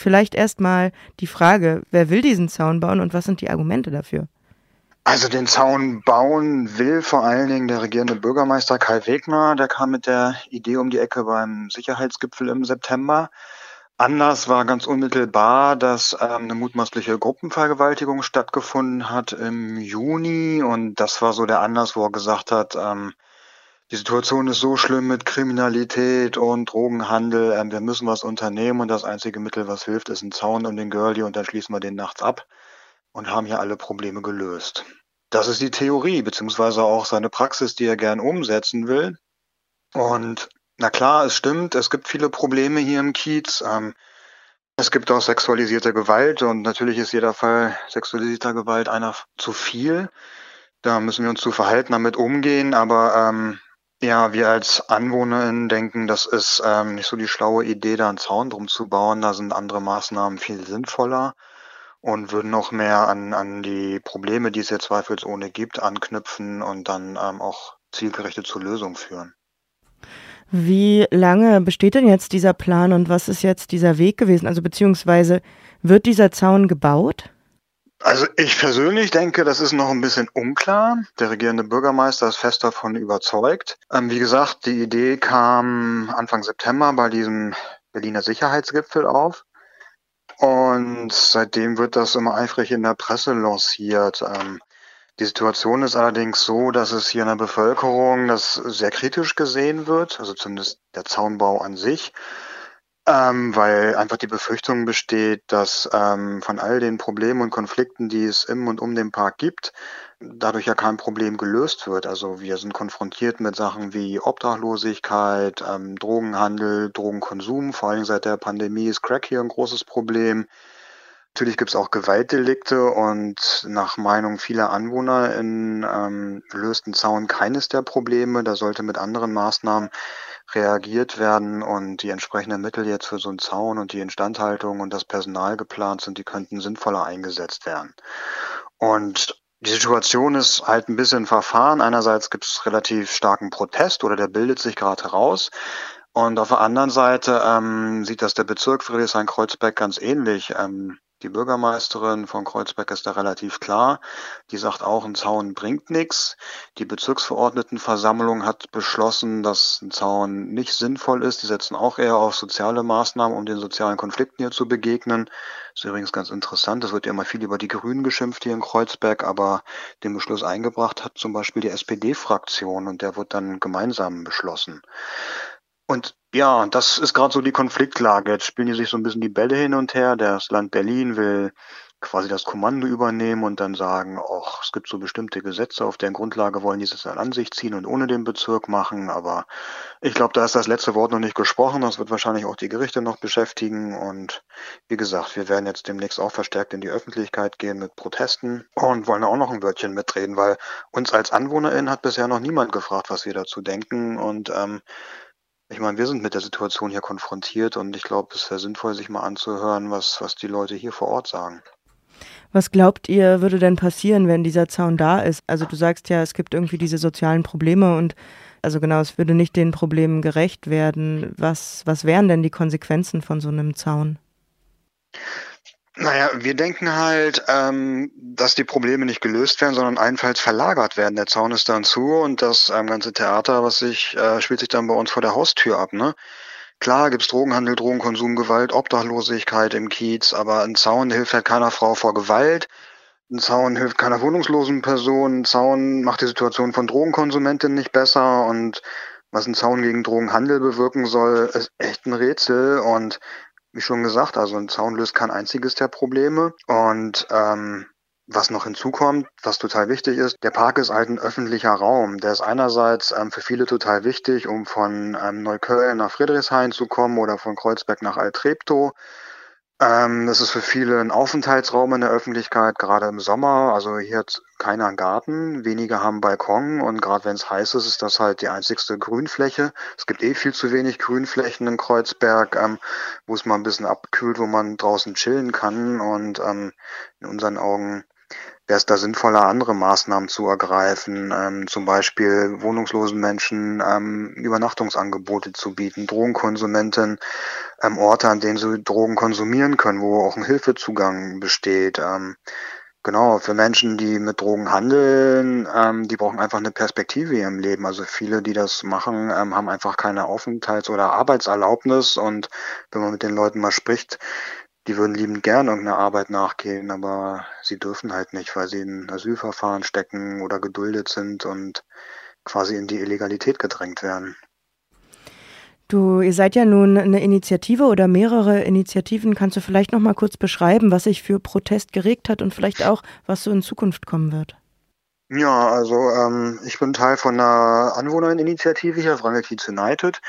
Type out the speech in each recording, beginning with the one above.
Vielleicht erstmal die Frage, wer will diesen Zaun bauen und was sind die Argumente dafür? Also den Zaun bauen will vor allen Dingen der regierende Bürgermeister Kai Wegner. Der kam mit der Idee um die Ecke beim Sicherheitsgipfel im September. Anders war ganz unmittelbar, dass ähm, eine mutmaßliche Gruppenvergewaltigung stattgefunden hat im Juni. Und das war so der Anlass, wo er gesagt hat, ähm, die Situation ist so schlimm mit Kriminalität und Drogenhandel, ähm, wir müssen was unternehmen und das einzige Mittel, was hilft, ist ein Zaun um den Girlie und dann schließen wir den nachts ab und haben hier alle Probleme gelöst. Das ist die Theorie, beziehungsweise auch seine Praxis, die er gern umsetzen will. Und na klar, es stimmt, es gibt viele Probleme hier im Kiez. Ähm, es gibt auch sexualisierte Gewalt und natürlich ist jeder Fall sexualisierter Gewalt einer zu viel. Da müssen wir uns zu verhalten, damit umgehen, aber ähm, ja, wir als AnwohnerInnen denken, das ist ähm, nicht so die schlaue Idee, da einen Zaun drum zu bauen. Da sind andere Maßnahmen viel sinnvoller und würden noch mehr an, an die Probleme, die es jetzt zweifelsohne gibt, anknüpfen und dann ähm, auch zielgerichtet zur Lösung führen. Wie lange besteht denn jetzt dieser Plan und was ist jetzt dieser Weg gewesen? Also beziehungsweise wird dieser Zaun gebaut? Also ich persönlich denke, das ist noch ein bisschen unklar. Der regierende Bürgermeister ist fest davon überzeugt. Ähm, wie gesagt, die Idee kam Anfang September bei diesem Berliner Sicherheitsgipfel auf. Und seitdem wird das immer eifrig in der Presse lanciert. Ähm, die Situation ist allerdings so, dass es hier in der Bevölkerung das sehr kritisch gesehen wird, also zumindest der Zaunbau an sich. Ähm, weil einfach die Befürchtung besteht, dass ähm, von all den Problemen und Konflikten, die es im und um den Park gibt, dadurch ja kein Problem gelöst wird. Also wir sind konfrontiert mit Sachen wie Obdachlosigkeit, ähm, Drogenhandel, Drogenkonsum. Vor allem seit der Pandemie ist Crack hier ein großes Problem. Natürlich gibt es auch Gewaltdelikte und nach Meinung vieler Anwohner in ähm, löst Zaun keines der Probleme. Da sollte mit anderen Maßnahmen reagiert werden und die entsprechenden Mittel jetzt für so einen Zaun und die Instandhaltung und das Personal geplant sind, die könnten sinnvoller eingesetzt werden. Und die Situation ist halt ein bisschen verfahren. Einerseits gibt es relativ starken Protest oder der bildet sich gerade heraus. Und auf der anderen Seite ähm, sieht das der Bezirk Friedrichshain-Kreuzberg ganz ähnlich. Ähm, die Bürgermeisterin von Kreuzberg ist da relativ klar. Die sagt auch, ein Zaun bringt nichts. Die Bezirksverordnetenversammlung hat beschlossen, dass ein Zaun nicht sinnvoll ist. Die setzen auch eher auf soziale Maßnahmen, um den sozialen Konflikten hier zu begegnen. Ist übrigens ganz interessant. Es wird ja immer viel über die Grünen geschimpft hier in Kreuzberg, aber den Beschluss eingebracht hat zum Beispiel die SPD-Fraktion und der wird dann gemeinsam beschlossen. Und ja, das ist gerade so die Konfliktlage. Jetzt spielen die sich so ein bisschen die Bälle hin und her. Das Land Berlin will quasi das Kommando übernehmen und dann sagen, ach, es gibt so bestimmte Gesetze, auf deren Grundlage wollen die es dann an sich ziehen und ohne den Bezirk machen. Aber ich glaube, da ist das letzte Wort noch nicht gesprochen. Das wird wahrscheinlich auch die Gerichte noch beschäftigen. Und wie gesagt, wir werden jetzt demnächst auch verstärkt in die Öffentlichkeit gehen mit Protesten und wollen auch noch ein Wörtchen mitreden, weil uns als AnwohnerInnen hat bisher noch niemand gefragt, was wir dazu denken. Und ähm, ich meine, wir sind mit der Situation hier konfrontiert und ich glaube, es wäre sinnvoll, sich mal anzuhören, was, was die Leute hier vor Ort sagen. Was glaubt ihr, würde denn passieren, wenn dieser Zaun da ist? Also du sagst ja, es gibt irgendwie diese sozialen Probleme und also genau, es würde nicht den Problemen gerecht werden. Was, was wären denn die Konsequenzen von so einem Zaun? Naja, wir denken halt, ähm, dass die Probleme nicht gelöst werden, sondern allenfalls verlagert werden. Der Zaun ist dann zu und das ähm, ganze Theater, was sich, äh, spielt sich dann bei uns vor der Haustür ab, ne? Klar gibt's Drogenhandel, Drogenkonsum, Gewalt, Obdachlosigkeit im Kiez, aber ein Zaun hilft halt keiner Frau vor Gewalt. Ein Zaun hilft keiner wohnungslosen Person. Ein Zaun macht die Situation von Drogenkonsumentinnen nicht besser und was ein Zaun gegen Drogenhandel bewirken soll, ist echt ein Rätsel und wie schon gesagt, also ein Zaun löst kein einziges der Probleme. Und ähm, was noch hinzukommt, was total wichtig ist, der Park ist halt ein öffentlicher Raum. Der ist einerseits ähm, für viele total wichtig, um von ähm, Neukölln nach Friedrichshain zu kommen oder von Kreuzberg nach Altreptow. Ähm, das ist für viele ein Aufenthaltsraum in der Öffentlichkeit, gerade im Sommer. Also hier hat keiner einen Garten, wenige haben Balkon und gerade wenn es heiß ist, ist das halt die einzigste Grünfläche. Es gibt eh viel zu wenig Grünflächen in Kreuzberg, ähm, wo es mal ein bisschen abkühlt, wo man draußen chillen kann und ähm, in unseren Augen wäre es da sinnvoller, andere Maßnahmen zu ergreifen, ähm, zum Beispiel wohnungslosen Menschen ähm, Übernachtungsangebote zu bieten, Drogenkonsumenten ähm, Orte, an denen sie Drogen konsumieren können, wo auch ein Hilfezugang besteht. Ähm, Genau, für Menschen, die mit Drogen handeln, ähm, die brauchen einfach eine Perspektive ihrem Leben. Also viele, die das machen, ähm, haben einfach keine Aufenthalts- oder Arbeitserlaubnis. Und wenn man mit den Leuten mal spricht, die würden liebend gern irgendeiner Arbeit nachgehen, aber sie dürfen halt nicht, weil sie in Asylverfahren stecken oder geduldet sind und quasi in die Illegalität gedrängt werden. Du, ihr seid ja nun eine Initiative oder mehrere Initiativen. Kannst du vielleicht noch mal kurz beschreiben, was sich für Protest geregt hat und vielleicht auch, was so in Zukunft kommen wird? Ja, also ähm, ich bin Teil von einer Anwohnerinitiative hier, Wrangel Kiez United.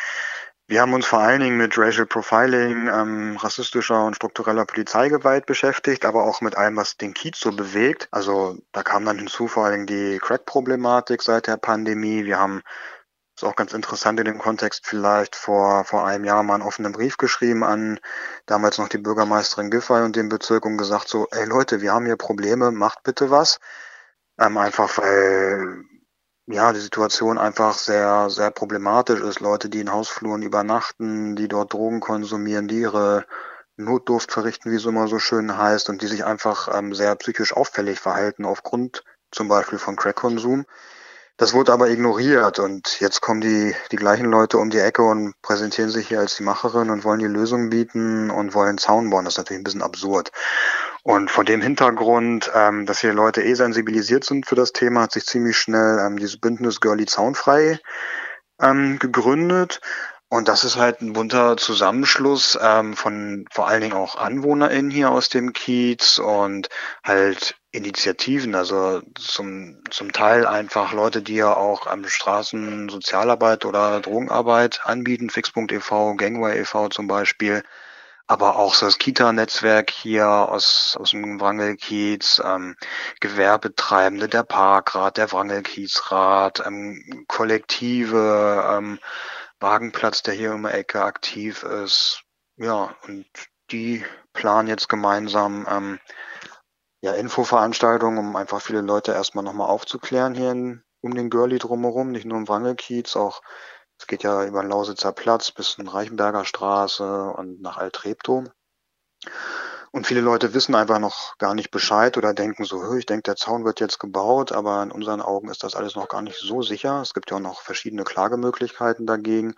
Wir haben uns vor allen Dingen mit Racial Profiling, ähm, rassistischer und struktureller Polizeigewalt beschäftigt, aber auch mit allem, was den Kiez so bewegt. Also da kam dann hinzu vor allen Dingen die Crack-Problematik seit der Pandemie. Wir haben ist auch ganz interessant in dem Kontext vielleicht vor, vor einem Jahr mal einen offenen Brief geschrieben an damals noch die Bürgermeisterin Giffey und den Bezirk und gesagt so, ey Leute, wir haben hier Probleme, macht bitte was. Ähm, einfach weil ja, die Situation einfach sehr, sehr problematisch ist. Leute, die in Hausfluren übernachten, die dort Drogen konsumieren, die ihre Notdurft verrichten, wie es immer so schön heißt, und die sich einfach ähm, sehr psychisch auffällig verhalten aufgrund zum Beispiel von Crack-Konsum. Das wurde aber ignoriert und jetzt kommen die, die gleichen Leute um die Ecke und präsentieren sich hier als die Macherin und wollen die Lösung bieten und wollen Zaun bauen. Das ist natürlich ein bisschen absurd. Und vor dem Hintergrund, ähm, dass hier Leute eh sensibilisiert sind für das Thema, hat sich ziemlich schnell ähm, dieses Bündnis Girlie Zaunfrei ähm, gegründet. Und das ist halt ein bunter Zusammenschluss ähm, von vor allen Dingen auch AnwohnerInnen hier aus dem Kiez und halt Initiativen, also zum, zum Teil einfach Leute, die ja auch am Straßen Sozialarbeit oder Drogenarbeit anbieten, Fix.ev, Gangway e.V. zum Beispiel, aber auch so das Kita-Netzwerk hier aus, aus dem Wrangelkiez, ähm, Gewerbetreibende, der Parkrat, der Wrangelkiezrat, ähm, Kollektive, ähm, Wagenplatz, der hier um die Ecke aktiv ist. Ja, und die planen jetzt gemeinsam ähm, ja, Infoveranstaltungen, um einfach viele Leute erstmal nochmal aufzuklären hier in, um den Girlie drumherum, nicht nur im Wrangelkiez, auch es geht ja über den Lausitzer Platz bis in Reichenberger Straße und nach Altreptow. Und viele Leute wissen einfach noch gar nicht Bescheid oder denken so, ich denke, der Zaun wird jetzt gebaut, aber in unseren Augen ist das alles noch gar nicht so sicher. Es gibt ja auch noch verschiedene Klagemöglichkeiten dagegen.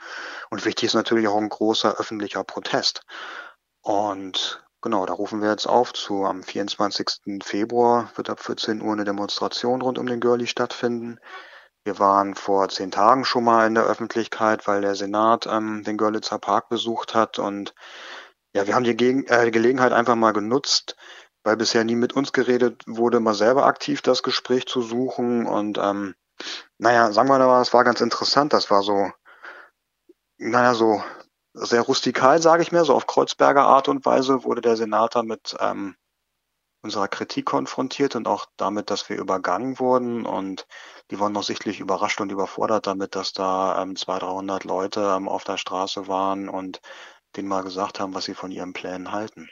Und wichtig ist natürlich auch ein großer öffentlicher Protest. Und genau, da rufen wir jetzt auf zu. Am 24. Februar wird ab 14 Uhr eine Demonstration rund um den Girlie stattfinden. Wir waren vor zehn Tagen schon mal in der Öffentlichkeit, weil der Senat ähm, den Görlitzer Park besucht hat und ja, wir haben die Gegen äh, Gelegenheit einfach mal genutzt, weil bisher nie mit uns geredet wurde, mal selber aktiv das Gespräch zu suchen. Und ähm, naja, sagen wir mal, es war ganz interessant. Das war so, naja, so sehr rustikal, sage ich mir, so auf Kreuzberger Art und Weise wurde der Senator mit ähm, unserer Kritik konfrontiert und auch damit, dass wir übergangen wurden. Und die waren noch sichtlich überrascht und überfordert damit, dass da ähm, 200, 300 Leute ähm, auf der Straße waren und denen mal gesagt haben, was sie von ihren Plänen halten.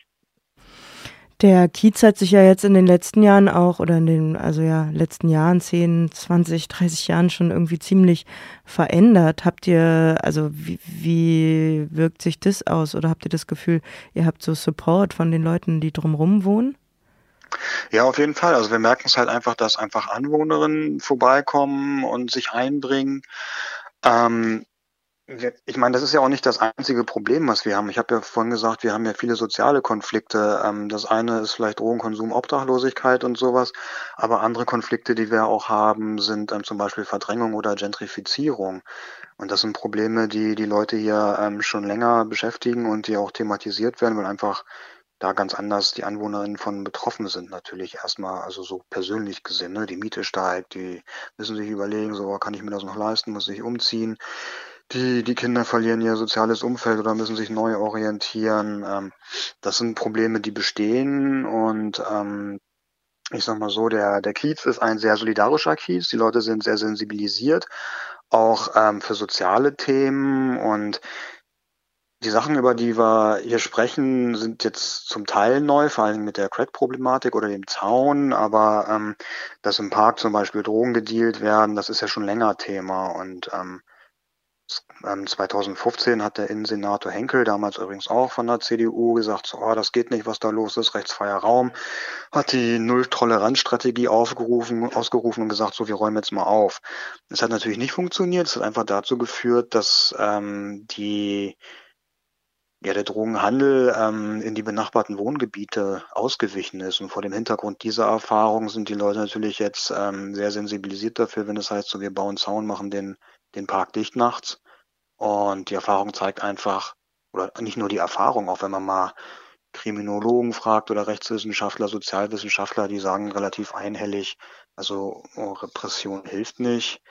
Der Kiez hat sich ja jetzt in den letzten Jahren auch oder in den, also ja, letzten Jahren, 10, 20, 30 Jahren schon irgendwie ziemlich verändert. Habt ihr, also wie, wie wirkt sich das aus oder habt ihr das Gefühl, ihr habt so Support von den Leuten, die drumherum wohnen? Ja, auf jeden Fall. Also wir merken es halt einfach, dass einfach Anwohnerinnen vorbeikommen und sich einbringen. Ähm, ich meine, das ist ja auch nicht das einzige Problem, was wir haben. Ich habe ja vorhin gesagt, wir haben ja viele soziale Konflikte. Ähm, das eine ist vielleicht Drogenkonsum, Obdachlosigkeit und sowas. Aber andere Konflikte, die wir auch haben, sind ähm, zum Beispiel Verdrängung oder Gentrifizierung. Und das sind Probleme, die die Leute hier ähm, schon länger beschäftigen und die auch thematisiert werden, weil einfach da ganz anders die Anwohnerinnen von betroffen sind natürlich erstmal, also so persönlich gesehen. Ne? Die Miete steigt, die müssen sich überlegen, so kann ich mir das noch leisten, muss ich umziehen. Die, die Kinder verlieren ihr soziales Umfeld oder müssen sich neu orientieren. Ähm, das sind Probleme, die bestehen und ähm, ich sag mal so, der, der Kiez ist ein sehr solidarischer Kiez. Die Leute sind sehr sensibilisiert, auch ähm, für soziale Themen und Die Sachen, über die wir hier sprechen, sind jetzt zum Teil neu, vor allem mit der Crack-Problematik oder dem Zaun, aber ähm, dass im Park zum Beispiel Drogen gedealt werden, das ist ja schon länger Thema und ähm, 2015 ähm, hat der Innensenator Henkel, damals übrigens auch von der CDU, gesagt, so, oh, das geht nicht, was da los ist, rechtsfreier Raum, hat die Null-Toleranz-Strategie aufgerufen, ausgerufen und gesagt, so, wir räumen jetzt mal auf. Das hat natürlich nicht funktioniert. Es hat einfach dazu geführt, dass ähm, die ja, der Drogenhandel ähm, in die benachbarten Wohngebiete ausgewichen ist. Und vor dem Hintergrund dieser Erfahrung sind die Leute natürlich jetzt ähm, sehr sensibilisiert dafür, wenn es heißt, so wir bauen Zaun, machen den, den Park dicht nachts. Und die Erfahrung zeigt einfach, oder nicht nur die Erfahrung, auch wenn man mal Kriminologen fragt oder Rechtswissenschaftler, Sozialwissenschaftler, die sagen relativ einhellig, also oh, Repression hilft nicht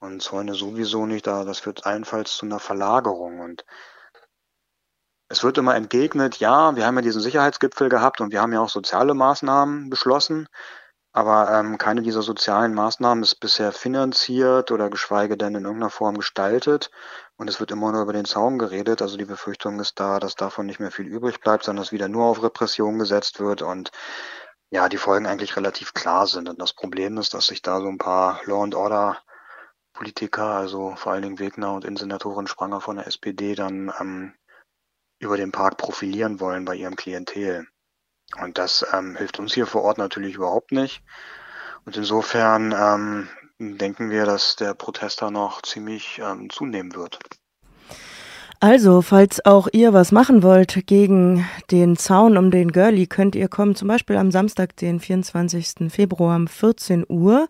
und Zäune sowieso nicht, da das führt allenfalls zu einer Verlagerung. Und es wird immer entgegnet, ja, wir haben ja diesen Sicherheitsgipfel gehabt und wir haben ja auch soziale Maßnahmen beschlossen, aber ähm, keine dieser sozialen Maßnahmen ist bisher finanziert oder geschweige denn in irgendeiner Form gestaltet. Und es wird immer nur über den Zaun geredet. Also die Befürchtung ist da, dass davon nicht mehr viel übrig bleibt, sondern dass wieder nur auf Repression gesetzt wird und ja, die Folgen eigentlich relativ klar sind. Und das Problem ist, dass sich da so ein paar Law and Order Politiker, also vor allen Dingen Wegner und Innensenatorin Spranger von der SPD, dann ähm, über den Park profilieren wollen bei ihrem Klientel. Und das ähm, hilft uns hier vor Ort natürlich überhaupt nicht. Und insofern ähm, denken wir, dass der Protest da noch ziemlich ähm, zunehmen wird. Also, falls auch ihr was machen wollt gegen den Zaun um den Girlie, könnt ihr kommen, zum Beispiel am Samstag, den 24. Februar um 14 Uhr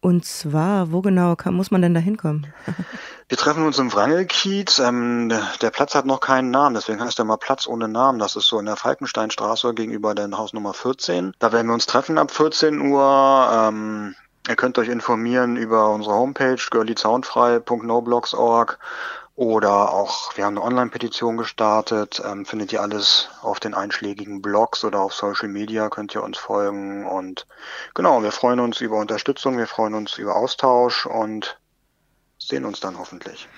und zwar, wo genau kann, muss man denn da hinkommen? Wir treffen uns im Wrangelkiez. Ähm, der Platz hat noch keinen Namen, deswegen heißt er mal Platz ohne Namen. Das ist so in der Falkensteinstraße gegenüber der Hausnummer 14. Da werden wir uns treffen ab 14 Uhr. Ähm, ihr könnt euch informieren über unsere Homepage girlyzaunfrei.noblogs.org oder auch, wir haben eine Online-Petition gestartet, ähm, findet ihr alles auf den einschlägigen Blogs oder auf Social Media, könnt ihr uns folgen. Und genau, wir freuen uns über Unterstützung, wir freuen uns über Austausch und sehen uns dann hoffentlich.